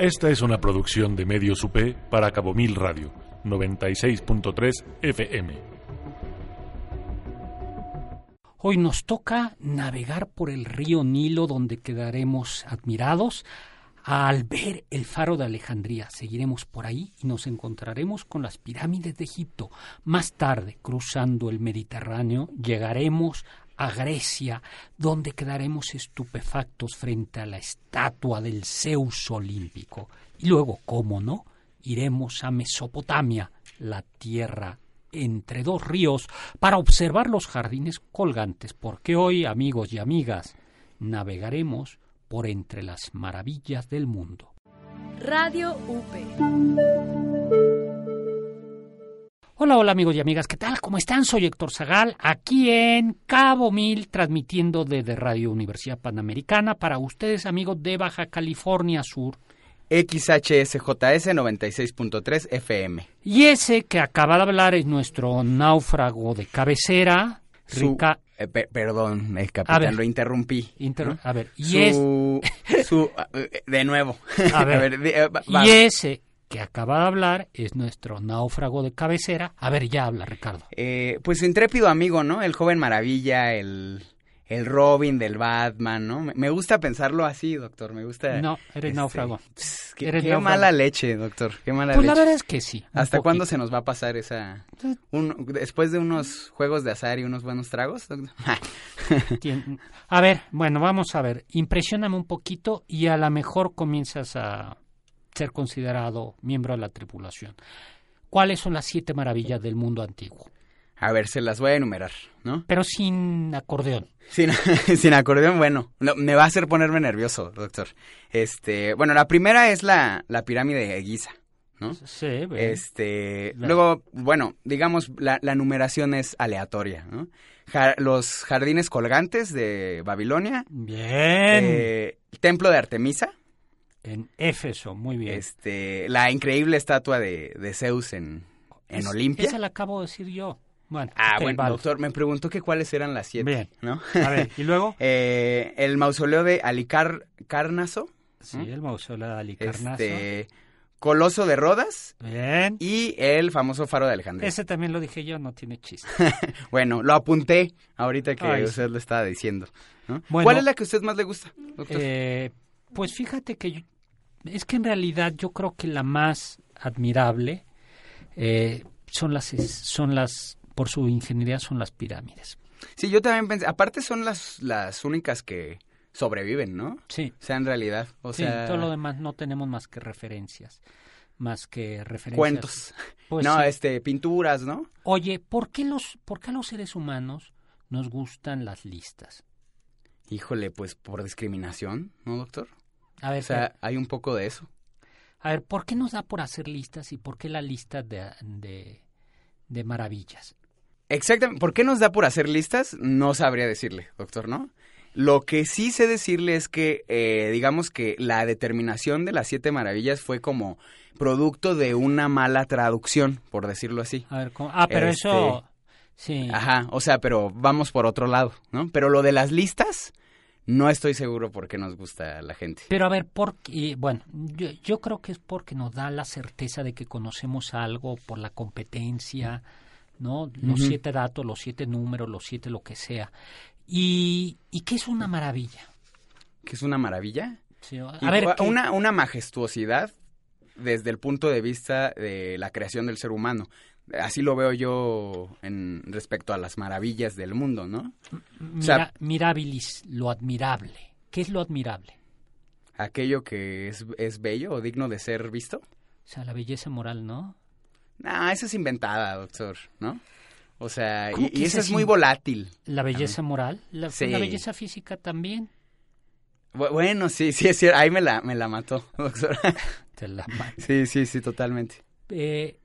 Esta es una producción de Medios UP para Cabo Mil Radio, 96.3 FM. Hoy nos toca navegar por el río Nilo donde quedaremos admirados al ver el faro de Alejandría. Seguiremos por ahí y nos encontraremos con las pirámides de Egipto. Más tarde, cruzando el Mediterráneo, llegaremos a Grecia, donde quedaremos estupefactos frente a la estatua del Zeus olímpico. Y luego, cómo no, iremos a Mesopotamia, la tierra entre dos ríos, para observar los jardines colgantes, porque hoy, amigos y amigas, navegaremos por entre las maravillas del mundo. Radio UP. Hola, hola amigos y amigas, ¿qué tal? ¿Cómo están? Soy Héctor Zagal, aquí en Cabo Mil, transmitiendo desde Radio Universidad Panamericana para ustedes, amigos de Baja California Sur. XHSJS 96.3 FM. Y ese que acaba de hablar es nuestro náufrago de cabecera, Su- Rica- eh, pe- perdón, el A ver. capitán, lo interrumpí. A ver, y, Su, su- eh, de nuevo. A ver. eh, es, va. y ese que acaba de hablar es nuestro náufrago de cabecera. A ver, ya habla, Ricardo. Eh, pues su intrépido amigo, ¿no? El joven maravilla, el, el Robin del Batman, ¿no? Me, gusta pensarlo así, doctor, me gusta... No, eres este, náufrago. pss, qué Eres qué náufrago. mala leche, doctor, qué mala Pues la leche. verdad es que sí. ¿Hasta cuándo se nos va a pasar esa... un- después de unos juegos de azar y unos buenos tragos? doctor? A ver, bueno, vamos a ver. Impresióname un poquito y a lo mejor comienzas a ser considerado miembro de la tripulación. ¿Cuáles son las siete maravillas del mundo antiguo? A ver, se las voy a enumerar, ¿no? Pero sin acordeón. Sin, sin acordeón, bueno, no, me va a hacer ponerme nervioso, doctor. Este, bueno, la primera es la, la pirámide de Giza, ¿no? Sí, ven. Este, luego, bueno, digamos, la, la numeración es aleatoria, ¿no? Ja- los jardines colgantes de Babilonia, Bien. eh, el templo de Artemisa, en Éfeso, muy bien. este, la increíble estatua de, de Zeus en, en Es- Olimpia. Esa la acabo de decir yo. Bueno, Ah, bueno, vale. doctor, me preguntó que cuáles eran las siete, Bien. ¿no? A ver, ¿y luego? Eh, el mausoleo de Alicarnaso, Sí, el mausoleo de Alicarnaso. este, Coloso de Rodas Bien. y el famoso faro de Alejandría. Ese también lo dije yo, no tiene chiste. Bueno, lo apunté ahorita que Ay, usted lo estaba diciendo. ¿no? Bueno. ¿Cuál es la que a usted más le gusta, doctor? Eh, pues fíjate que yo- es que en realidad yo creo que la más admirable eh, son las son las por su ingeniería son las pirámides. Sí, yo también pensé, aparte son las, las únicas que sobreviven, ¿no? Sí, O sea, en realidad, o sí, sea, todo lo demás no tenemos más que referencias, más que referencias. cuentos. Pues no, sí. este, pinturas, ¿no? Oye, ¿por qué los por qué los seres humanos nos gustan las listas? Híjole, pues por discriminación, ¿no, doctor? A ver, O sea, hay un poco de eso. a ver, ¿por qué nos da por hacer listas y por qué la lista de, de, de maravillas? Exactamente. ¿Por qué nos da por hacer listas? No sabría decirle, doctor, ¿no? Lo que sí sé decirle es que, eh, digamos que la determinación de las siete maravillas fue como producto de una mala traducción, por decirlo así. A ver, ¿cómo? ah, pero Este, eso, sí. Ajá, o sea, pero vamos por otro lado, ¿no? Pero lo de las listas, no estoy seguro por qué nos gusta a la gente. Pero a ver, por qué- bueno, yo, yo creo que es porque nos da la certeza de que conocemos algo por la competencia, ¿no? Los siete datos, los siete números, los siete lo que sea. Y, y que es una maravilla. Que es una maravilla. Sí, a Y ver, ¿qué- una, una majestuosidad desde el punto de vista de la creación del ser humano. Así lo veo yo en respecto a las maravillas del mundo, ¿no? mira- sea- mirabilis, lo admirable. ¿Qué es lo admirable? Aquello que es, es bello o digno de ser visto. O sea, la belleza moral, ¿no? Ah, esa es inventada, doctor, ¿no? O sea, ¿Cómo y, y esa esa es muy volátil. La belleza moral, la, Sí. la belleza física también. Bu- Bueno, sí, sí, es cierto. Ahí me la, me la mató, doctor. Te la ma- sí, sí, sí, totalmente. Eh,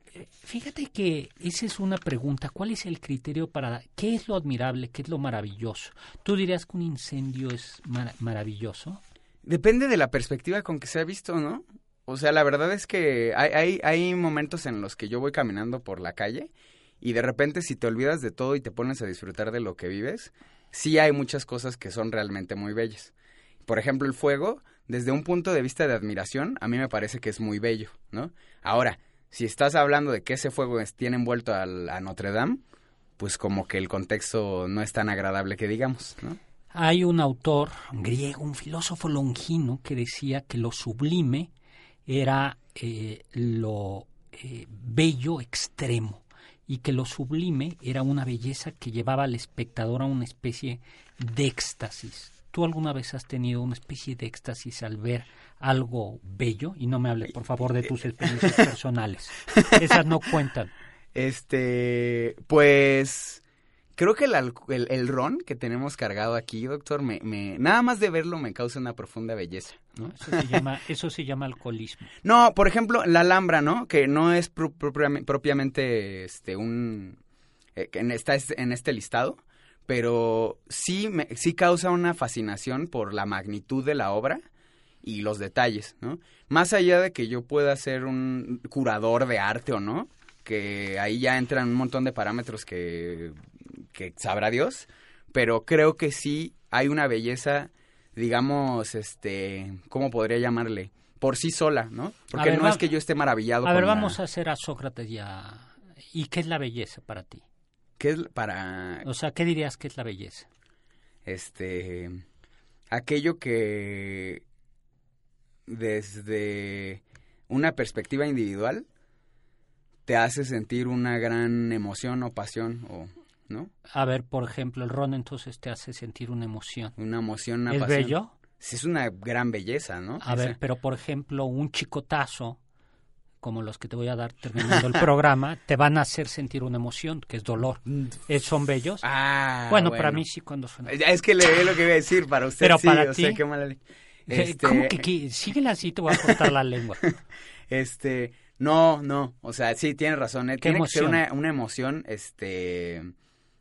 fíjate que esa es una pregunta. ¿Cuál es el criterio para qué es lo admirable, qué es lo maravilloso? ¿Tú dirías que un incendio es mar- maravilloso? Depende de la perspectiva con que se ha visto, ¿no? O sea, la verdad es que hay, hay, hay momentos en los que yo voy caminando por la calle y de repente si te olvidas de todo y te pones a disfrutar de lo que vives, sí hay muchas cosas que son realmente muy bellas. Por ejemplo, el fuego, desde un punto de vista de admiración, a mí me parece que es muy bello, ¿no? Ahora, si estás hablando de que ese fuego tiene envuelto a Notre Dame, pues como que el contexto no es tan agradable que digamos, ¿no? Hay un autor griego, un filósofo longino, que decía que lo sublime era eh, lo eh, bello extremo y que lo sublime era una belleza que llevaba al espectador a una especie de éxtasis. ¿Tú alguna vez has tenido una especie de éxtasis al ver algo bello? Y no me hables, por favor, de tus experiencias personales. Esas no cuentan. Este, pues Creo que el, el, ron que tenemos cargado aquí, doctor, me, me, nada más de verlo me causa una profunda belleza. ¿no? Eso, se llama, eso se llama alcoholismo. No, por ejemplo, la alhambra, ¿no? Que no es propiamente este, un... Eh, está en este listado, pero sí, me, sí causa una fascinación por la magnitud de la obra y los detalles, ¿no? Más allá de que yo pueda ser un curador de arte o no, que ahí ya entran un montón de parámetros que que sabrá Dios, pero creo que sí hay una belleza, digamos, este, ¿cómo podría llamarle? Por sí sola, ¿no? Porque no es que yo esté maravillado. A ver, vamos a hacer a Sócrates ya. ¿Y qué es la belleza para ti? ¿Qué es para...? O sea, ¿qué dirías que es la belleza? Este... Aquello que desde una perspectiva individual te hace sentir una gran emoción o pasión o ¿no? A ver, por ejemplo, el ron entonces te hace sentir una emoción. Una emoción, una ¿Es bello? Sí, es una gran belleza, ¿no? A ver, pero por ejemplo, un chicotazo, como los que te voy a dar terminando el programa, te van a hacer sentir una emoción, que es dolor. Mm. ¿Son bellos? Ah, bueno, para mí sí cuando suena. Es que le lo que iba a decir, para usted pero sí, para ti, qué mala... Este... ¿Cómo que, síguela así, te voy a cortar la lengua. Este, no, no, o sea, sí, tienes razón, ¿eh? tiene que ser una, una emoción, este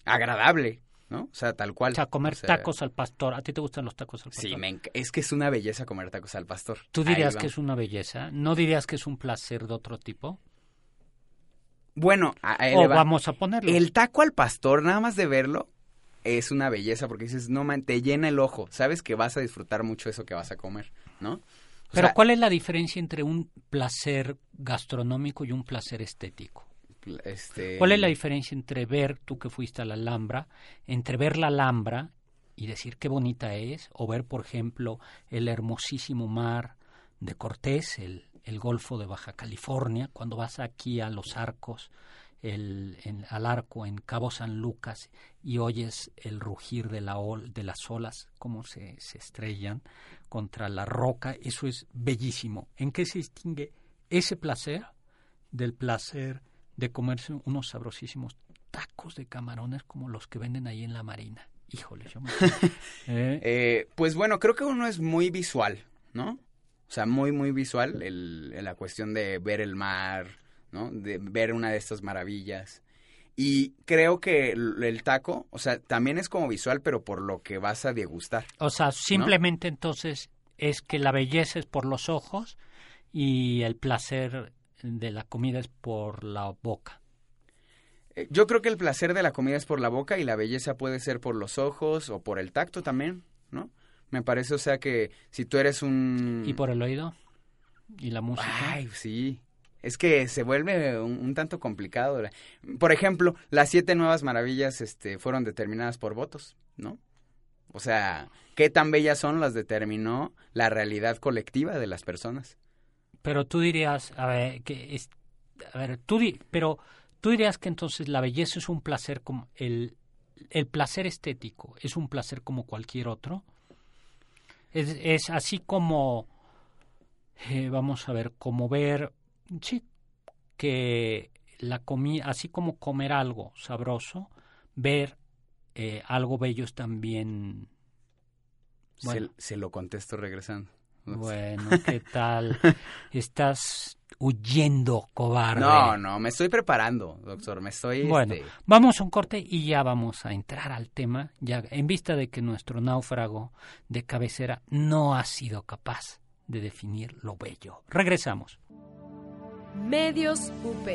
agradable, ¿no? O sea, tal cual. O sea, comer tacos al pastor. ¿A ti te gustan los tacos al pastor? Sí, es que es una belleza comer tacos al pastor. ¿Tú dirías que es una belleza? ¿No dirías que es un placer de otro tipo? Bueno, o vamos a ponerlo. El taco al pastor, nada más de verlo, es una belleza porque dices, no man, te llena el ojo. Sabes que vas a disfrutar mucho eso que vas a comer, ¿no? Pero ¿cuál es la diferencia entre un placer gastronómico y un placer estético? Este... ¿Cuál es la diferencia entre ver, tú que fuiste a la Alhambra, entre ver la Alhambra y decir qué bonita es, o ver, por ejemplo, el hermosísimo mar de Cortés, el, el Golfo de Baja California, cuando vas aquí a los arcos, el, al arco en Cabo San Lucas y oyes el rugir de, la de las olas, cómo se, se estrellan contra la roca, eso es bellísimo. ¿En qué se distingue ese placer del placer de comerse unos sabrosísimos tacos de camarones como los que venden ahí en la marina. Híjole, yo me... ¿Eh? ¿Eh? pues bueno, creo que uno es muy visual, ¿no? O sea, muy, muy visual el, la cuestión de ver el mar, ¿no? De ver una de estas maravillas. Y creo que el, taco, o sea, también es como visual, pero por lo que vas a degustar. O sea, simplemente entonces es que la belleza es por los ojos y el placer de la comida es por la boca. Eh, yo creo que el placer de la comida es por la boca y la belleza puede ser por los ojos o por el tacto también, ¿no? Me parece, o sea, que si tú eres un... ¿Y por el oído? ¿Y la música? Ay, sí. Es que se vuelve un, tanto complicado. Por ejemplo, las siete nuevas maravillas este, fueron determinadas por votos, ¿no? O sea, ¿qué tan bellas son las determinó la realidad colectiva de las personas? Pero tú dirías, a ver, que es, a ver, tú pero tú dirías que entonces la belleza es un placer como el, el placer estético es un placer como cualquier otro. Es, es así como, eh, vamos a ver, como ver, sí, que la comida, así como comer algo sabroso, ver eh, algo bello es también... Bueno. se lo contesto regresando. Bueno, ¿qué tal? Estás huyendo, cobarde. No, no, me estoy preparando, doctor, me estoy... Bueno, este, vamos a un corte y ya vamos a entrar al tema, ya en vista de que nuestro náufrago de cabecera no ha sido capaz de definir lo bello. Regresamos. Medios UP.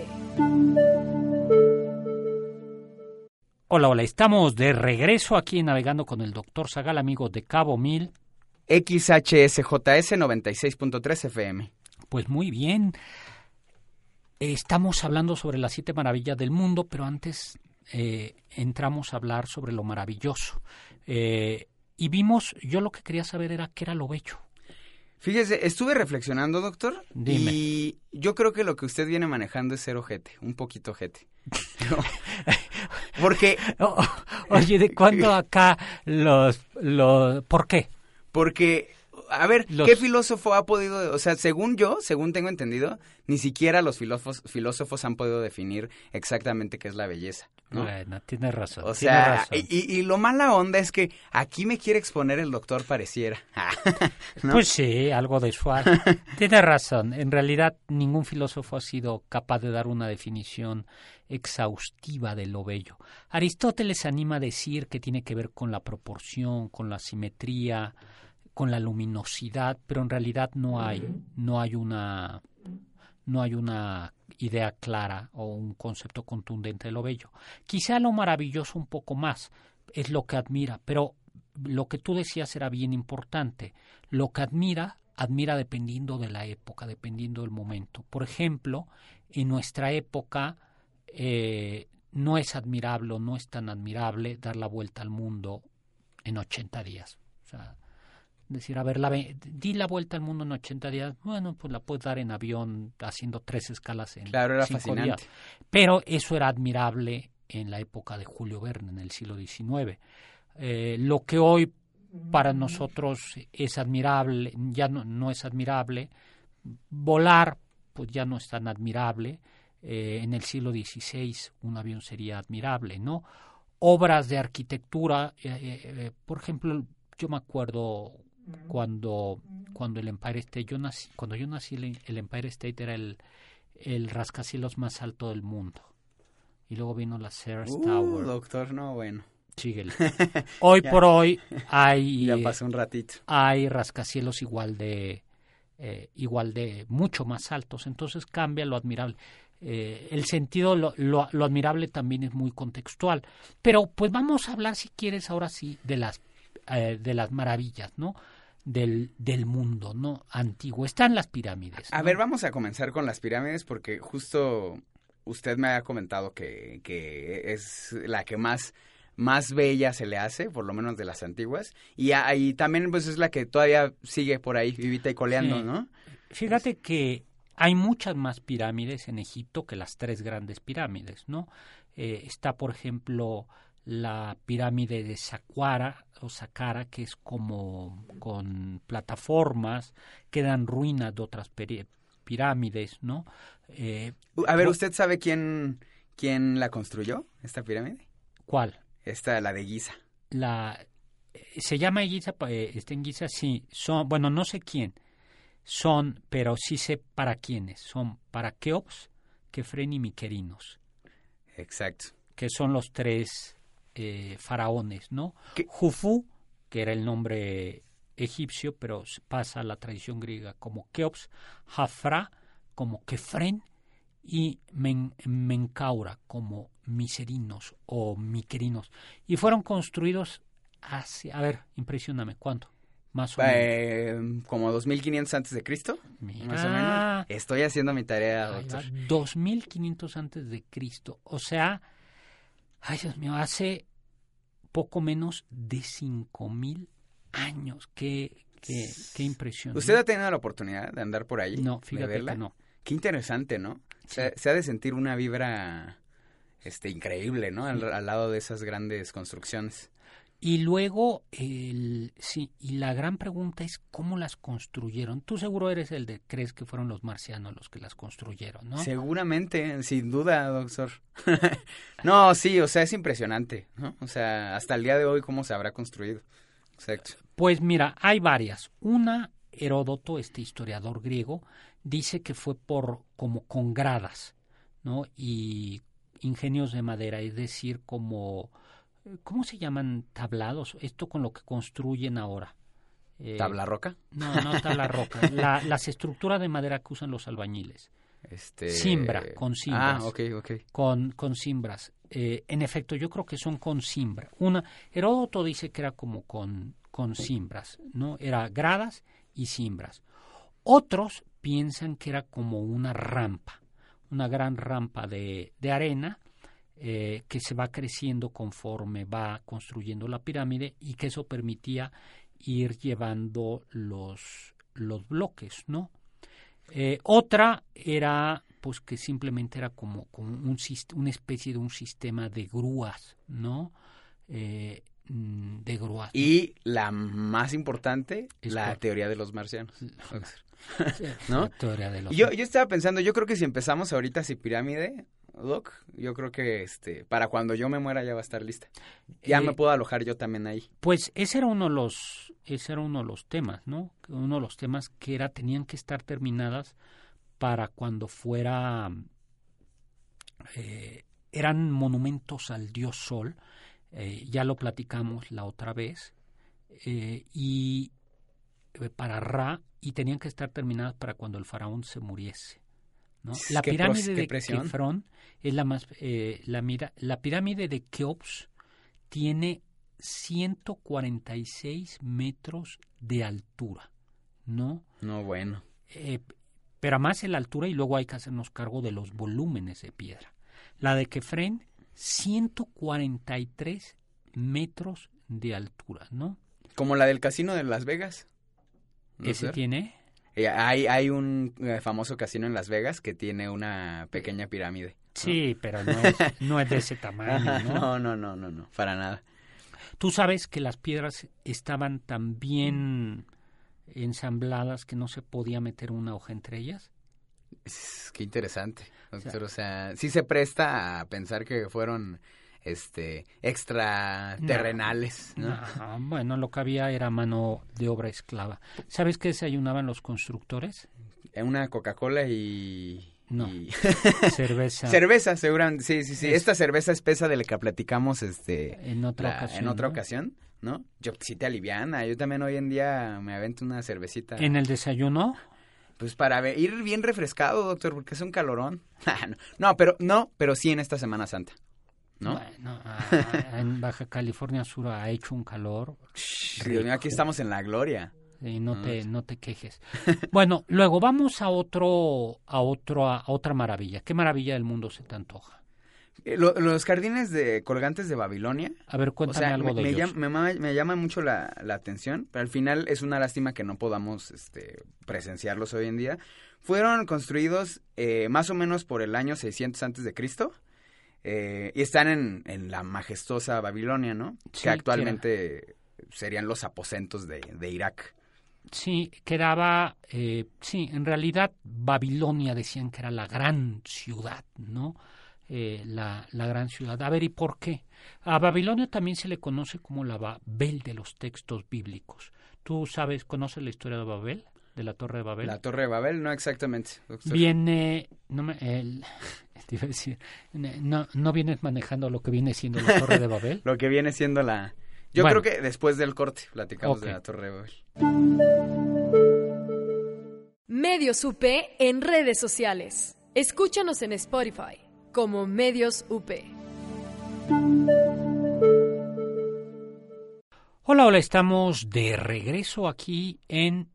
Hola, hola, estamos de regreso aquí Navegando con el doctor Zagal, amigo de Cabo Mil XHSJS 96.3 FM. Pues muy bien. Estamos hablando sobre las siete maravillas del mundo, pero antes eh, entramos a hablar sobre lo maravilloso. Eh, y vimos, yo lo que quería saber era qué era lo bello. Fíjese, estuve reflexionando, doctor, Dime. y yo creo que lo que usted viene manejando es ser ojete, un poquito ojete. No. Porque, oye, ¿de cuándo acá los, los... ¿Por qué? Porque, a ver, Los- ¿qué filósofo ha podido, o sea, según yo, según tengo entendido, ni siquiera los filósofos, filósofos han podido definir exactamente qué es la belleza, ¿no? Bueno, tienes razón. O sea, razón. y, y lo mala onda es que aquí me quiere exponer el doctor pareciera. ¿no? Pues sí, algo de suave. Tienes razón. En realidad, ningún filósofo ha sido capaz de dar una definición exhaustiva de lo bello. Aristóteles anima a decir que tiene que ver con la proporción, con la simetría, con la luminosidad, pero en realidad no hay, no hay una, no hay una idea clara o un concepto contundente de lo bello. Quizá lo maravilloso un poco más es lo que admira, pero lo que tú decías era bien importante. Lo que admira, admira dependiendo de la época, dependiendo del momento. Por ejemplo, en nuestra época eh, no es admirable o no es tan admirable dar la vuelta al mundo en 80 días. O sea, decir, a ver, la, di la vuelta al mundo en 80 días, bueno, pues la puedes dar en avión haciendo tres escalas en Claro, era cinco fascinante. días. Pero eso era admirable en la época de Julio Verne, en el siglo XIX. Eh, lo que hoy para nosotros es admirable, ya no, no es admirable. Volar, pues ya no es tan admirable. Eh, en el siglo XVI un avión sería admirable, ¿no? Obras de arquitectura, eh, por ejemplo, yo me acuerdo cuando, cuando el Empire State, yo nací, cuando yo nací el, el Empire State era el, el rascacielos más alto del mundo. Y luego vino la Sears Uh, Tower. doctor, no, bueno, Síguele. Hoy por hoy hay, ya pasó un ratito. hay rascacielos igual de eh, igual de mucho más altos. Entonces cambia lo admirable. Eh, el sentido, lo, lo, lo admirable también es muy contextual. Pero pues vamos a hablar, si quieres, ahora sí, de las, eh, de las maravillas, ¿no? Del, del mundo, ¿no? Antiguo. Están las pirámides. A ver, vamos a comenzar con las pirámides porque justo usted me ha comentado que, que es la que más, más bella se le hace, por lo menos de las antiguas. Y ahí también pues es la que todavía sigue por ahí, vivita y coleando, Sí. ¿no? Fíjate que hay muchas más pirámides en Egipto que las tres grandes pirámides, ¿no? Eh, está, por ejemplo, la pirámide de Saqqara o Saqqara, que es como con plataformas, quedan ruinas de otras pirámides, ¿no? Eh, A ver, ¿usted sabe quién, quién la construyó, esta pirámide? ¿Cuál? Esta, la de Giza. La, eh, se llama Giza, eh, está en Giza, sí, son, bueno, no sé quién, son, pero sí sé para quiénes, son para Keops, Kefren y Miquerinos. Exacto. que son los tres eh, faraones, ¿no? ¿Qué? Jufu, que era el nombre egipcio, pero pasa a la tradición griega como Keops, Jafra como Kefren y Men- Menkaura como Miserinos o Miquerinos. Y fueron construidos hace, a ver, impresioname, ¿cuánto? Más o menos. Eh, como 2500 antes de Cristo, más o menos. Estoy haciendo mi tarea, doctor. 2500 antes de Cristo. O sea, ay Dios mío, hace poco menos de 5000 años. Qué, qué, qué impresión. ¿Usted ha tenido la oportunidad de andar por ahí? No, fíjate verla? que no. Qué interesante, ¿no? Se, se ha de sentir una vibra este increíble, ¿no? Al, al lado de esas grandes construcciones. Y luego, el, sí, y la gran pregunta es cómo las construyeron. Tú seguro eres el de crees que fueron los marcianos los que las construyeron, ¿no? Seguramente, sin duda, doctor. no, sí, o sea, es impresionante, ¿no? O sea, hasta el día de hoy cómo se habrá construido. Exacto. Pues mira, hay varias. Una, Heródoto, este historiador griego, dice que fue por como con gradas, ¿no? Y ingenios de madera, es decir, como ¿cómo se llaman tablados? Esto con lo que construyen ahora. Eh, ¿Tabla roca? No, no tabla roca. La- las estructuras de madera que usan los albañiles. Este... Simbra, con simbras. Ah, ok, ok. Con, con simbras. Eh, en efecto, yo creo que son con simbra. Una, Heródoto dice que era como con, con simbras, ¿no? Era gradas y simbras. Otros piensan que era como una rampa, una gran rampa de, de arena eh, que se va creciendo conforme va construyendo la pirámide y que eso permitía ir llevando los, los bloques, ¿no? Eh, otra era pues que simplemente era como, como un, una especie de un sistema de grúas, ¿no? Eh, mm, de grúas. Y la más importante, la teoría de los marcianos. ¿No? La teoría de los yo, yo estaba pensando, yo creo que si empezamos ahorita sin pirámide, Doc, yo creo que este para cuando yo me muera ya va a estar lista. Ya me Eh, puedo alojar yo también ahí. Pues ese era uno de los, ese era uno de los temas, ¿no? Uno de los temas que era tenían que estar terminadas para cuando fuera eh, eran monumentos al dios Sol. eh, ya lo platicamos la otra vez y para Ra y tenían que estar terminadas para cuando el faraón se muriese. ¿No? La pirámide de. Kefrón es la más eh, la, mira, la pirámide de Keops tiene 146 metros de altura, ¿no? No, bueno. Eh, pero más en la altura y luego hay que hacernos cargo de los volúmenes de piedra. La de Kefren, 143 metros de altura, ¿no? Como la del casino de Las Vegas. ¿No Ese tiene Hay, hay un eh, famoso casino en Las Vegas que tiene una pequeña pirámide. Sí, pero no es, no es de ese tamaño, ¿no? no, no, no, no, no, para nada. Tú sabes que las piedras estaban tan bien ensambladas que no se podía meter una hoja entre ellas. Qué interesante, doctor. O sea, sí se presta a pensar que fueron este extraterrenales, ¿no? No, bueno, lo que había era mano de obra esclava. ¿Sabes qué desayunaban los constructores? Eh, Una Coca-Cola y... No. y- Cerveza. cerveza, seguramente. Sí, sí, sí. Es- Esta cerveza espesa de la que platicamos este, en otra la- ocasión. en otra ¿no? ocasión, ¿no? Yo sí te aliviana. Yo también hoy en día me avento una cervecita. En el desayuno, Pues para ir bien refrescado, doctor, porque es un calorón. No, no, pero no, pero sí en esta Semana Santa. ¿No? bueno, en Baja California Sur ha hecho un calor aquí estamos en la gloria. y no Ah, te no te quejes. Bueno, luego vamos a otro a otro a otra maravilla. ¿Qué maravilla del mundo se te antoja? Eh, lo- los jardines de colgantes de Babilonia. A ver, O cuéntame sea, algo me, de me ellos. llama, me llama mucho la, la atención, pero al final es una lástima que no podamos este, presenciarlos hoy en día. Fueron construidos eh, más o menos por el año 600 antes de Cristo eh, y están en, en la majestuosa Babilonia, ¿no? Sí, que actualmente serían los aposentos de, de Irak. Sí, quedaba, eh, sí, en realidad Babilonia decían que era la gran ciudad, ¿no? Eh, la, la gran ciudad. A ver, ¿y por qué? A Babilonia también se le conoce como la Babel de los textos bíblicos. ¿Tú sabes, conoces la historia de Babel, de la Torre de Babel? La Torre de Babel, no exactamente. doctor. Viene, no me, el- te iba a decir, no, no vienes manejando lo que viene siendo la Torre de Babel. Lo que viene siendo la... Yo Bueno. creo que después del corte platicamos de la Torre de Babel. Medios UP en redes sociales. Escúchanos en Spotify como Medios UP. Hola, hola, estamos de regreso aquí en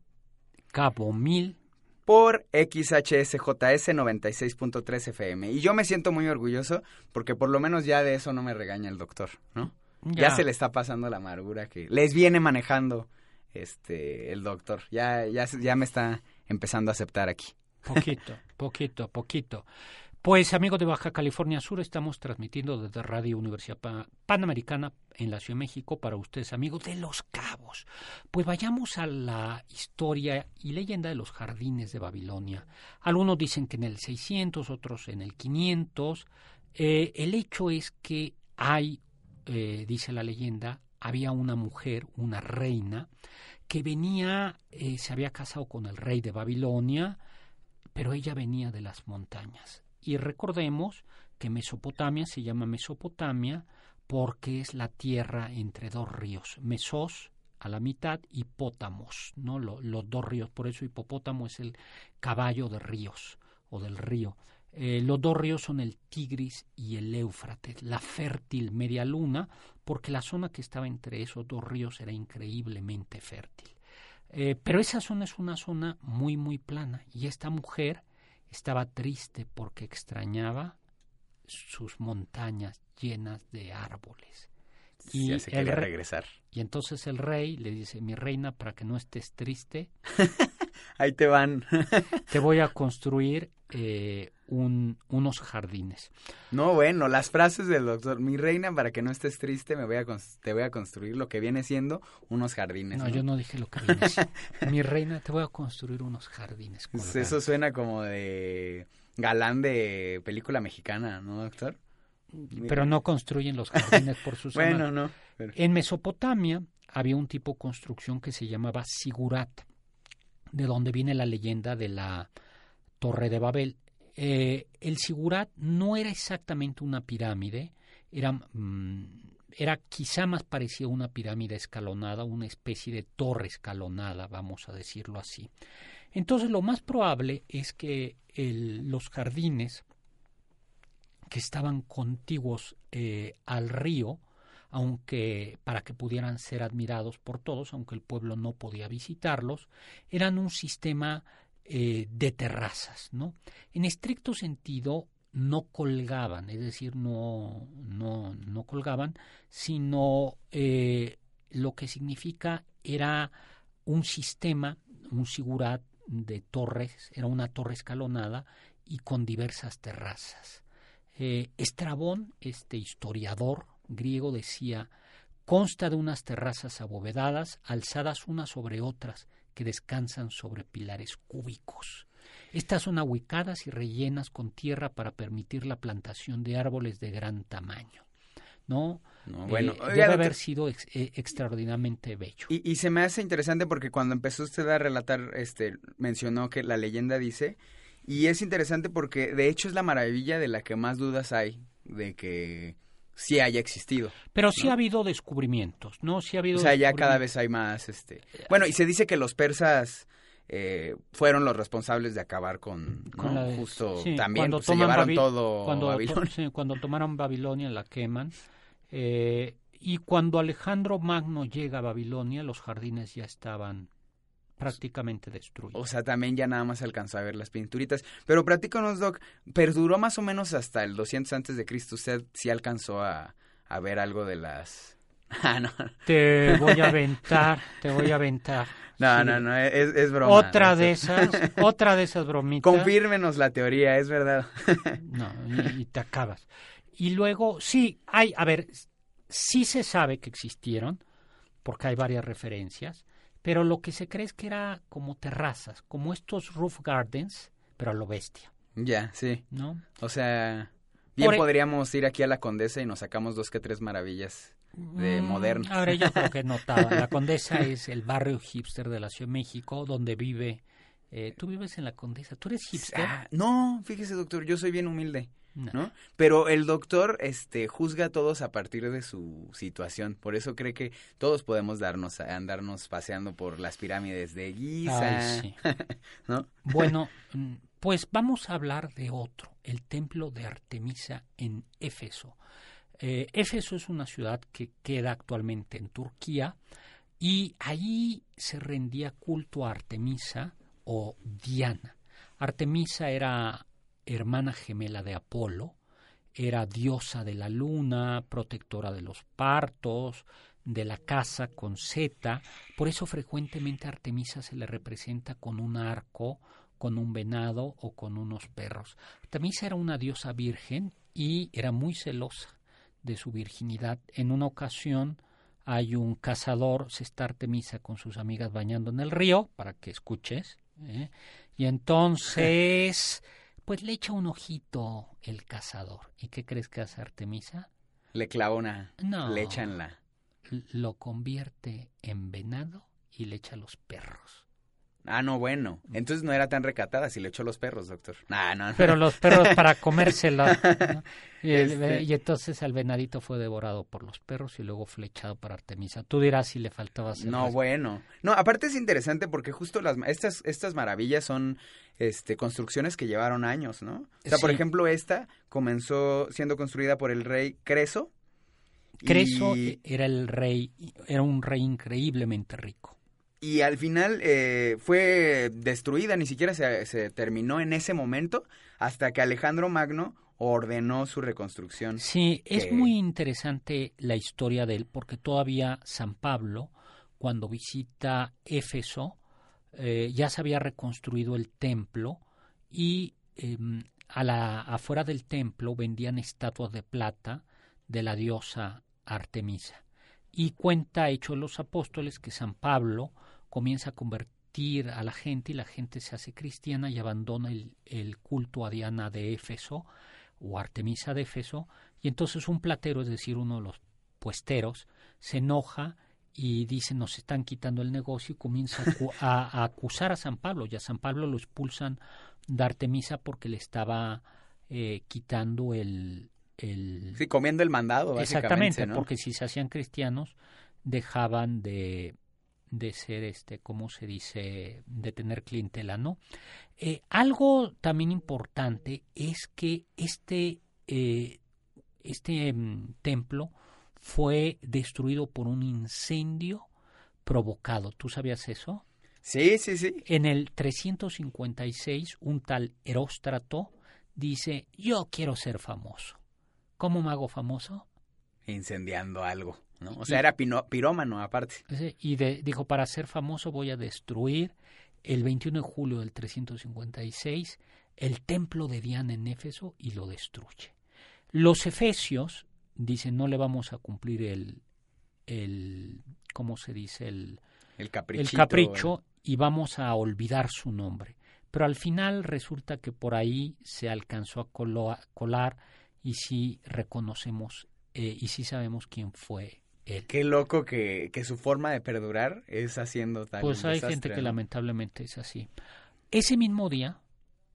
Cabo Mil. Por XHSJS 96.3 FM. Y yo me siento muy orgulloso porque por lo menos ya de eso no me regaña el doctor, ¿no? Ya, se le está pasando la amargura que les viene manejando este el doctor. Ya ya ya me está empezando a aceptar aquí. Poquito, poquito, poquito. Pues amigos de Baja California Sur, estamos transmitiendo desde Radio Universidad Pa- Panamericana en la Ciudad de México para ustedes amigos de Los Cabos. Pues vayamos a la historia y leyenda de los jardines de Babilonia. Algunos dicen que en el 600, otros en el 500. Eh, el hecho es que hay, eh, dice la leyenda, había una mujer, una reina, que venía, eh, se había casado con el rey de Babilonia, pero ella venía de las montañas. Y recordemos que Mesopotamia se llama Mesopotamia porque es la tierra entre dos ríos, Mesos a la mitad y Pótamos, ¿no? Lo- los dos ríos, por eso hipopótamo es el caballo de ríos o del río. Eh, los dos ríos son el Tigris y el Éufrates, la fértil media luna, porque la zona que estaba entre esos dos ríos era increíblemente fértil. Eh, pero esa zona es una zona muy, muy plana y esta mujer estaba triste porque extrañaba sus montañas llenas de árboles. Y se quería regresar. Y entonces el rey le dice, mi reina, para que no estés triste, ahí te van. te voy a construir eh, un, unos jardines. No, bueno, las frases del doctor, mi reina, para que no estés triste, me voy a te voy a construir lo que viene siendo unos jardines. No, yo no dije lo que viene siendo. mi reina, te voy a construir unos jardines. Eso suena como de galán de película mexicana, ¿no, doctor? Pero no construyen los jardines por sus Bueno, no. En Mesopotamia había un tipo de construcción que se llamaba sigurat, de donde viene la leyenda de la Torre de Babel. Eh, el sigurat no era exactamente una pirámide, era, mm, quizá más parecía una pirámide escalonada, una especie de torre escalonada, vamos a decirlo así. Entonces lo más probable es que los jardines que estaban contiguos eh, al río, aunque para que pudieran ser admirados por todos, aunque el pueblo no podía visitarlos, eran un sistema eh, de terrazas, ¿no? En estricto sentido no colgaban, es decir, no, no, no colgaban, sino eh, lo que significa era un sistema, un sigurat de torres, era una torre escalonada y con diversas terrazas. Eh, Estrabón, este historiador griego, decía, consta de unas terrazas abovedadas, alzadas unas sobre otras, que descansan sobre pilares cúbicos. Estas son ahuecadas y rellenas con tierra para permitir la plantación de árboles de gran tamaño. ¿no? bueno, eh, debe haber sido eh, extraordinariamente bello. Y, y, se me hace interesante porque cuando empezó usted a relatar, este, mencionó que la leyenda dice y es interesante porque de hecho es la maravilla de la que más dudas hay de que sí haya existido. Pero sí ha habido descubrimientos, ¿no? Sí ha habido. O sea, ya cada vez hay más, este. Bueno, y se dice que los persas eh, fueron los responsables de acabar con, justo también pues, se llevaron todo cuando, Babilonia. cuando tomaron Babilonia la queman. Eh, y cuando Alejandro Magno llega a Babilonia, los jardines ya estaban prácticamente destruido. O sea, también ya nada más alcanzó a ver las pinturitas. Pero platícanos, Doc, perduró más o menos hasta el 200 antes de Cristo. ¿Usted sí alcanzó a, a ver algo de las... Ah, no. Te voy a aventar, te voy a aventar. No, no, no, es, es broma. Otra de esas, otra de esas bromitas. Confírmenos la teoría, es verdad. no, y, y te acabas. Y luego, sí, hay, a ver, sí se sabe que existieron, porque hay varias referencias pero lo que se cree es que era como terrazas, como estos roof gardens, pero a lo bestia. Ya, sí. ¿No? O sea, bien e- podríamos ir aquí a la Condesa y nos sacamos dos que tres maravillas de mm, modernas. Ahora yo creo que notaba. La Condesa es el barrio hipster de la Ciudad de México, donde vive... Eh, ¿Tú vives en la Condesa? ¿Tú eres hipster? Ah, no, fíjese, doctor, yo soy bien humilde. No. Pero el doctor este juzga a todos a partir de su situación, por eso cree que todos podemos darnos andarnos paseando por las pirámides de Giza. ¿No? Bueno, mm, pues vamos a hablar de otro, el templo de Artemisa en Éfeso. Eh, Éfeso es una ciudad que queda actualmente en Turquía y allí se rendía culto a Artemisa o Diana. Artemisa era hermana gemela de Apolo, era diosa de la luna, protectora de los partos, de la casa con Z, por eso frecuentemente Artemisa se le representa con un arco, con un venado o con unos perros. Artemisa era una diosa virgen y era muy celosa de su virginidad. En una ocasión hay un cazador, se está Artemisa con sus amigas bañando en el río, para que escuches, ¿eh? y entonces Pues le echa un ojito el cazador. ¿Y qué crees que hace Artemisa? Le clava una no, lecha en la... Lo convierte en venado y le echa los perros. Ah, no, bueno. Entonces no era tan recatada si le echó los perros, doctor. Nah, no, no. Pero los perros para comérsela. ¿no? Y, el- Este- y entonces el venadito fue devorado por los perros y luego flechado para Artemisa. Tú dirás si le faltaba hacer No, bueno. No, aparte es interesante porque justo las estas estas maravillas son este construcciones que llevaron años, ¿no? O sea, por ejemplo, esta comenzó siendo construida por el rey Creso. Creso era el rey, era un rey increíblemente rico. Y al final eh, fue destruida, ni siquiera se, se terminó en ese momento, hasta que Alejandro Magno ordenó su reconstrucción. Sí, es muy interesante la historia de él porque todavía San Pablo, cuando visita Éfeso, eh, ya se había reconstruido el templo y em, a la, afuera del templo vendían estatuas de plata de la diosa Artemisa. Y cuenta Hechos de los Apóstoles que San Pablo comienza a convertir a la gente y la gente se hace cristiana y abandona el, el culto a Diana de Éfeso o Artemisa de Éfeso, y entonces un platero, es decir, uno de los puesteros, se enoja y dice nos están quitando el negocio y comienza a, acu- a- a acusar a San Pablo, y a San Pablo lo expulsan de Artemisa porque le estaba eh, quitando el... el Sí, comiendo el mandado, básicamente, Exactamente, ¿no? porque si se hacían cristianos dejaban de, de ser, este, ¿cómo se dice?, de tener clientela, ¿no? Eh, algo también importante es que este, eh, este mm, templo fue destruido por un incendio provocado. ¿Tú sabías eso? Sí, sí, sí. En el 356, un tal Heróstrato dice, yo quiero ser famoso. ¿Cómo me hago famoso? Incendiando algo, ¿no? O sea, era pino- pirómano aparte. Y de- dijo, para ser famoso voy a destruir el 21 de julio del 356 el templo de Diana en Éfeso y lo destruye. Los efesios dicen, no le vamos a cumplir el, el ¿cómo se dice? El, El el capricho y vamos a olvidar su nombre. Pero al final resulta que por ahí se alcanzó a colar y sí reconocemos eh, y sí sabemos quién fue Qué loco que, que su forma de perdurar es haciendo tal Pues hay desastre, gente que ¿no? lamentablemente es así. Ese mismo día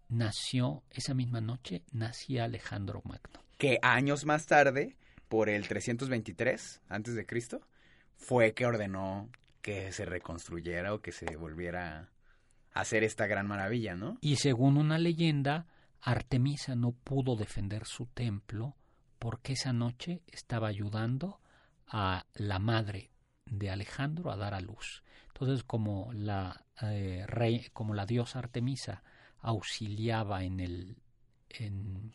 nació, esa misma noche, nacía Alejandro Magno. Que años más tarde, por el 323 antes de Cristo, fue que ordenó que se reconstruyera o que se volviera a hacer esta gran maravilla, ¿no? Y según una leyenda, Artemisa no pudo defender su templo porque esa noche estaba ayudando a la madre de Alejandro a dar a luz. Entonces, como la eh, rey, como la diosa Artemisa auxiliaba en el en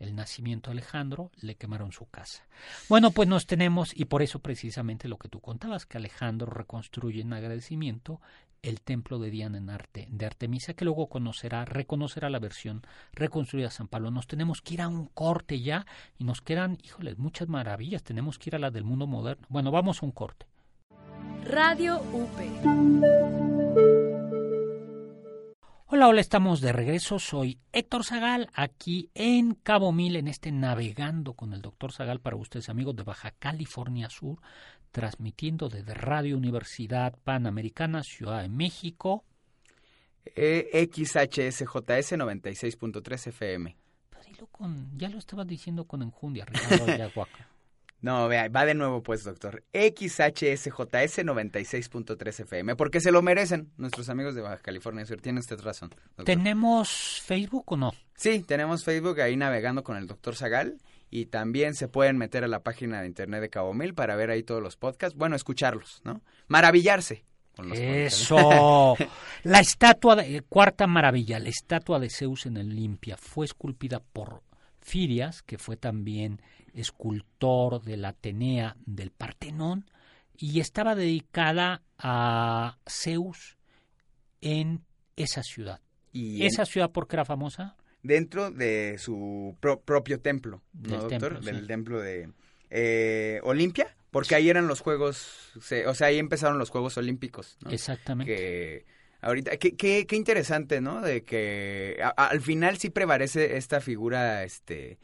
el nacimiento de Alejandro, le quemaron su casa. Bueno, pues nos tenemos, y por eso precisamente lo que tú contabas, que Alejandro reconstruye en agradecimiento el templo de Diana en arte, de Artemisa, que luego conocerá, reconocerá la versión reconstruida de San Pablo. Nos tenemos que ir a un corte ya, y nos quedan, híjoles, muchas maravillas, tenemos que ir a la del mundo moderno. Bueno, vamos a un corte. Radio UP. Hola, hola, estamos de regreso. Soy Héctor Zagal, aquí en Cabo Mil, en este Navegando con el Doctor Zagal para ustedes, amigos de Baja California Sur, transmitiendo desde Radio Universidad Panamericana, Ciudad de México. E XHSJS 96.3 FM. Pero con, ya lo estabas diciendo con enjundia, Ricardo Ayahuaca. No, vea, va de nuevo pues, doctor. XHSJS 96.3 FM, porque se lo merecen nuestros amigos de Baja California Sur. Tiene usted razón. doctor. ¿Tenemos Facebook o no? Sí, tenemos Facebook ahí navegando con el doctor Zagal y también se pueden meter a la página de internet de Cabo Mil para ver ahí todos los podcasts. Bueno, escucharlos, ¿no? Maravillarse con los podcasts. Eso. La estatua, de, eh, cuarta maravilla, la estatua de Zeus en el Olimpia fue esculpida por Firias, que fue también escultor de la Atenea del Partenón, y estaba dedicada a Zeus en esa ciudad. Y en- ¿Esa ciudad por qué era famosa? dentro de su pro- propio templo, ¿no, Del doctor? templo, Del sí. templo de eh, Olimpia, porque ahí eran los Juegos, se- o sea, ahí empezaron los Juegos Olímpicos, ¿no? Exactamente. que ahorita qué, qué, qué interesante no de que a- al final sí prevalece esta figura este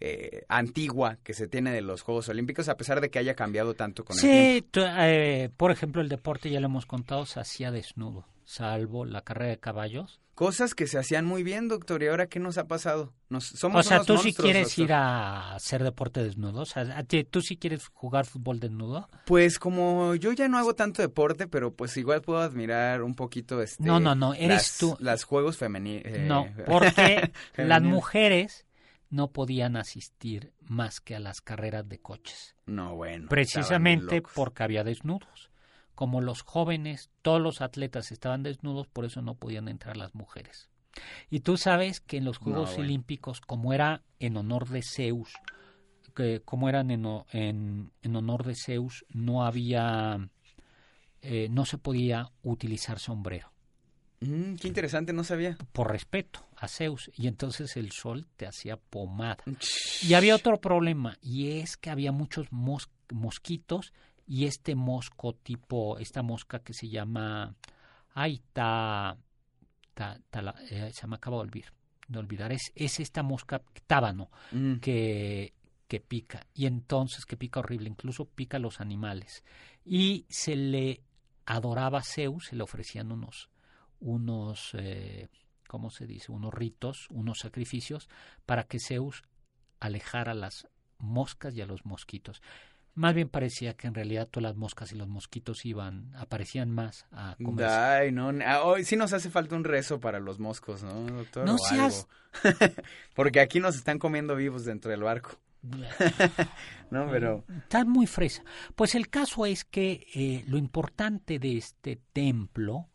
eh, antigua que se tiene de los Juegos Olímpicos, a pesar de que haya cambiado tanto con el Sí, tú, eh, por ejemplo, el deporte, ya lo hemos contado, se hacía desnudo, salvo la carrera de caballos. Cosas que se hacían muy bien, doctor, ¿y ahora qué nos ha pasado? Nos, somos O sea, unos tú sí quieres doctor. ir a hacer deporte desnudo, o sea, ¿a ti- tú sí quieres jugar fútbol desnudo. Pues como yo ya no hago tanto deporte, pero pues igual puedo admirar un poquito este No, no, no, eres las, tú. las juegos femeninos. No, porque las mujeres no podían asistir más que a las carreras de coches. No, bueno. Precisamente porque había desnudos. Como los jóvenes, todos los atletas estaban desnudos, por eso no podían entrar las mujeres. Y tú sabes que en los Juegos bueno. Olímpicos, como era en honor de Zeus, que como eran en, en, en honor de Zeus, no había, eh, no se podía utilizar sombrero Mm, qué interesante, no sabía. por respeto a Zeus y entonces el sol te hacía pomada. Y había otro problema y es que había muchos mos- mosquitos y este mosco tipo, esta mosca que se llama, ay, ta, eh, se me acaba de olvidar, de olvidar, es, es esta mosca tábano Mm, que, que pica y entonces que pica horrible, incluso pica a los animales y se le adoraba a Zeus, se le ofrecían unos, unos, eh, ¿cómo se dice? Unos ritos, unos sacrificios para que Zeus alejara las moscas y a los mosquitos. Más bien parecía que en realidad todas las moscas y los mosquitos iban, aparecían más a comer. Ay, no, ah, hoy sí nos hace falta un rezo para los moscos, ¿no, doctor? No seas-. Porque aquí nos están comiendo vivos dentro del barco. No, pero... Está muy fresa. Pues el caso es que eh, lo importante de este templo,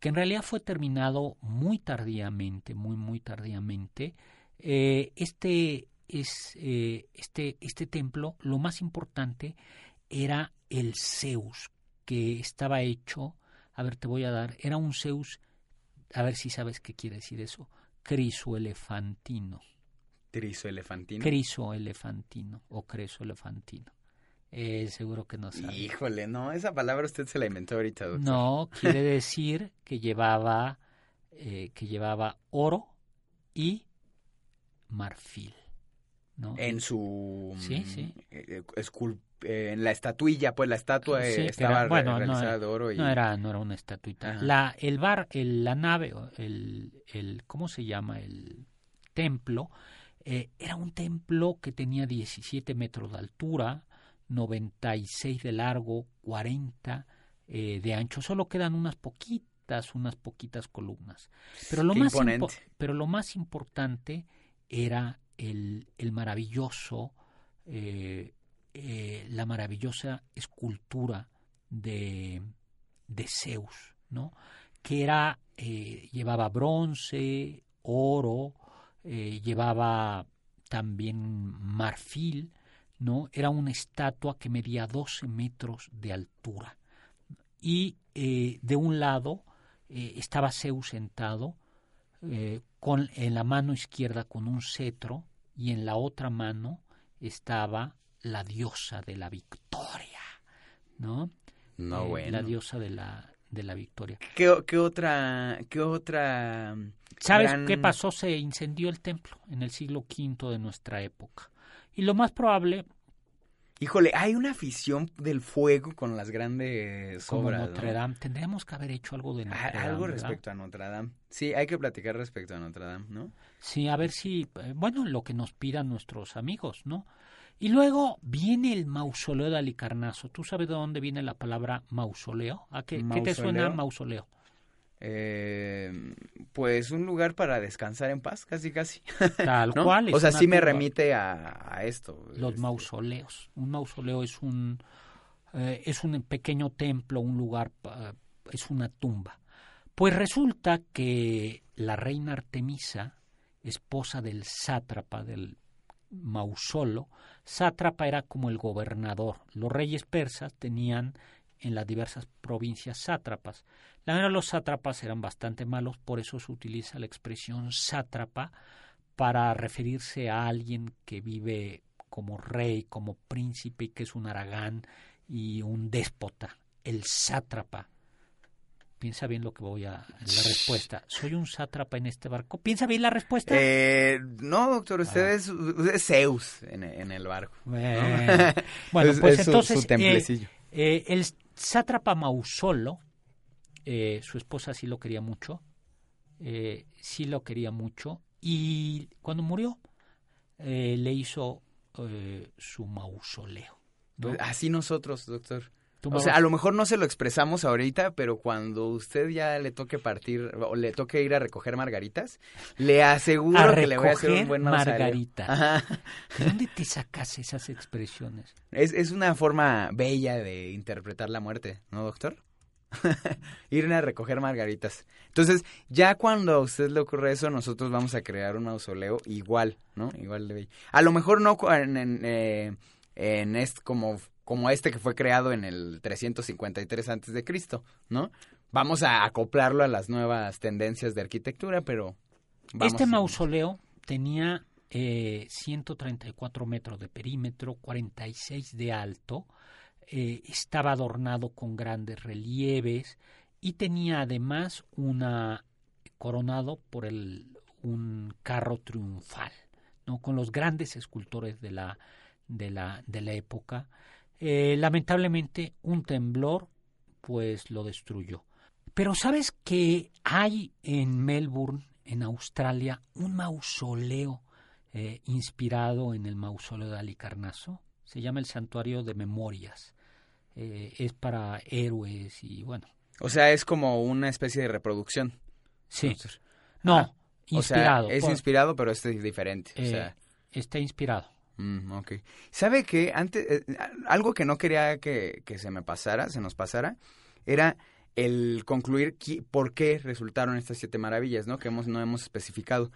que en realidad fue terminado muy tardíamente, muy, muy tardíamente, eh, este, es, eh, este, este templo, lo más importante era el Zeus, que estaba hecho, a ver, te voy a dar, era un Zeus, a ver si sabes qué quiere decir eso, crisoelefantino. Trizo elefantino. Crisoelefantino o cresoelefantino. Eh, seguro que no sabe. Híjole, no, esa palabra usted se la inventó ahorita, doctor. No, quiere decir que llevaba, eh, que llevaba oro y marfil. ¿No? En su... Sí, mm, sí. eh, escul- eh, en la estatuilla, pues la estatua eh, Sí, estaba era- bueno, re- no realizada era- de oro y... No era, no era una estatuita. Ajá. La, el bar, el- la nave, el, el, ¿cómo se llama? El templo, eh, era un templo que tenía 17 metros de altura, 96 de largo, 40 eh, de ancho. Solo quedan unas poquitas, unas poquitas columnas. Pero lo, Qué más, impo- pero lo más importante era el, el maravilloso, eh, eh, la maravillosa escultura de, de Zeus, ¿no? Que era, eh, llevaba bronce, oro, llevaba también marfil, ¿no? Era una estatua que medía 12 metros de altura. Y de un lado estaba Zeus sentado, con, en la mano izquierda con un cetro y en la otra mano estaba la diosa de la victoria, ¿no? No, Eh, bueno. La diosa de la, de la victoria. ¿Qué, qué otra... qué otra... ¿Sabes gran- qué pasó? Se incendió el templo en el siglo V de nuestra época. Y lo más probable, Híjole, hay una afición del fuego con las grandes como. Notre Dame, tendríamos que haber hecho algo de Notre Ah, Dame. Algo ¿verdad? respecto a Notre Dame. Sí, hay que platicar respecto a Notre Dame, ¿no? Sí, a ver si, eh, bueno, lo que nos pidan nuestros amigos, ¿no? Y luego viene el mausoleo de Alicarnaso. ¿Tú sabes de dónde viene la palabra mausoleo? ¿A qué, ¿qué te suena ¿Mausoleo? Eh, pues un lugar para descansar en paz, casi, casi. Tal ¿no? cual. o sea, sí me remite a, a esto. Los este, mausoleos. Un mausoleo es un eh, es un pequeño templo, un lugar, es una tumba. Pues resulta que la reina Artemisa, esposa del sátrapa del mausolo, sátrapa era como el gobernador. Los reyes persas tenían en las diversas provincias sátrapas. La verdad, los sátrapas eran bastante malos, por eso se utiliza la expresión sátrapa para referirse a alguien que vive como rey, como príncipe, y que es un aragán y un déspota, el sátrapa. piensa bien lo que voy a la respuesta. ¿Soy un sátrapa en este barco? ¿Piensa bien la respuesta? Eh, no, doctor, usted, Ah. es, usted es Zeus en, en el barco. ¿no? Bueno, Es- pues es su- entonces su templecillo. eh, eh, el sátrapa Mausolo, eh, su esposa sí lo quería mucho, eh, sí lo quería mucho y cuando murió eh, le hizo eh, su mausoleo. Pues así nosotros, doctor. O sea, a lo mejor no se lo expresamos ahorita, pero cuando usted ya le toque partir o le toque ir a recoger margaritas, le aseguro A que le voy a hacer un buen. Ajá. ¿De dónde te sacas esas expresiones? Es, es una forma bella de interpretar la muerte, ¿no, doctor? Ir a recoger margaritas. Entonces, ya cuando a usted le ocurre eso, nosotros vamos a crear un mausoleo igual, ¿no? Igual de bello. A lo mejor no en, en, eh, en este, como, como este que fue creado en el 353 antes de Cristo, ¿no? Vamos a acoplarlo a las nuevas tendencias de arquitectura, pero vamos este a- mausoleo tenía eh, 134 metros de perímetro, 46 de alto, eh, estaba adornado con grandes relieves y tenía además una coronado por el, un carro triunfal, ¿no? con los grandes escultores de la, de la, de la época. Eh, lamentablemente un temblor pues lo destruyó. Pero sabes que hay en Melbourne, en Australia, un mausoleo eh, inspirado en el mausoleo de Alicarnaso. Se llama el Santuario de Memorias. Eh, es para héroes y bueno. O sea, es como una especie de reproducción. Sí. No, Ah, inspirado. O sea, es por- inspirado, pero este es diferente. o eh, sea, está inspirado. Mm, ok. ¿Sabe qué? Antes, eh, algo que no quería que, que se me pasara, se nos pasara, era el concluir qui- por qué resultaron estas siete maravillas, ¿no? Que hemos, no hemos especificado.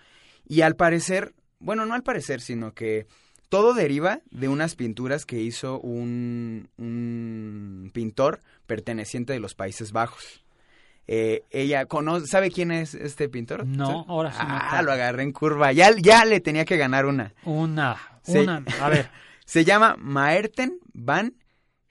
Y al parecer, bueno, no al parecer, sino que todo deriva de unas pinturas que hizo un, un pintor perteneciente de los Países Bajos. Eh, ella conoce, ¿sabe quién es este pintor? No, ahora sí Ah, lo agarré en curva. Ya, ya le tenía que ganar una. Una, Una, a ver, Se llama Maerten van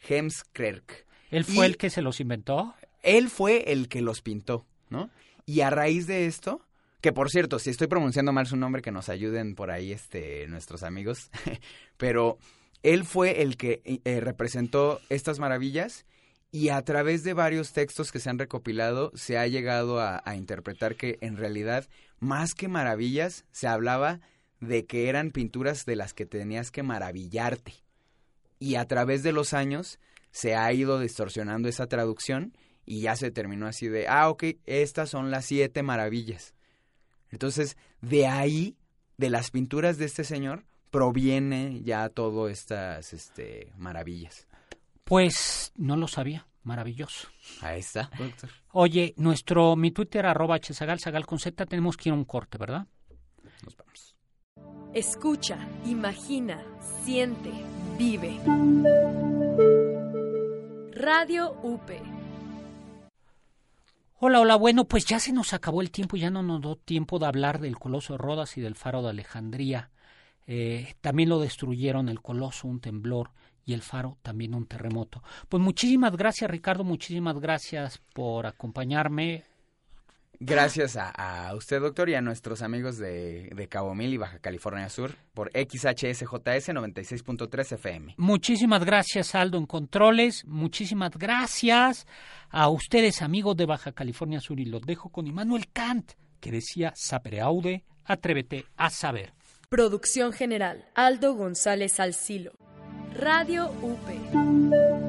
Heemskerk. él fue Y- el que se los inventó. Él fue el que los pintó, ¿no? Y a raíz de esto, que por cierto, si estoy pronunciando mal su nombre, que nos ayuden por ahí este, nuestros amigos, pero él fue el que eh, representó estas maravillas y a través de varios textos que se han recopilado se ha llegado a, a interpretar que en realidad, más que maravillas, se hablaba de que eran pinturas de las que tenías que maravillarte. Y a través de los años se ha ido distorsionando esa traducción y ya se terminó así de, ah, ok, estas son las siete maravillas. Entonces, de ahí, de las pinturas de este señor, proviene ya todo estas este, maravillas. Pues no lo sabía, maravilloso. Ahí está, doctor. Oye, nuestro, mi Twitter arroba hzagal, zagal con z, tenemos que ir a un corte, ¿verdad? Nos vamos. Escucha, imagina, siente, vive. Radio UP. Hola, hola, bueno, pues ya se nos acabó el tiempo, ya no nos dio tiempo de hablar del Coloso de Rodas y del Faro de Alejandría. Eh, también lo destruyeron el Coloso, un temblor, y el Faro, también un terremoto. Pues muchísimas gracias, Ricardo, muchísimas gracias por acompañarme. Gracias a, a usted, doctor, y a nuestros amigos de, de Cabo Mil y Baja California Sur por XHSJS 96.3 FM. Muchísimas gracias, Aldo, en Controles. Muchísimas gracias a ustedes, amigos de Baja California Sur. Y los dejo con Immanuel Kant, que decía, sapere aude, atrévete a saber. Producción general, Aldo González Alcilo. Radio UP.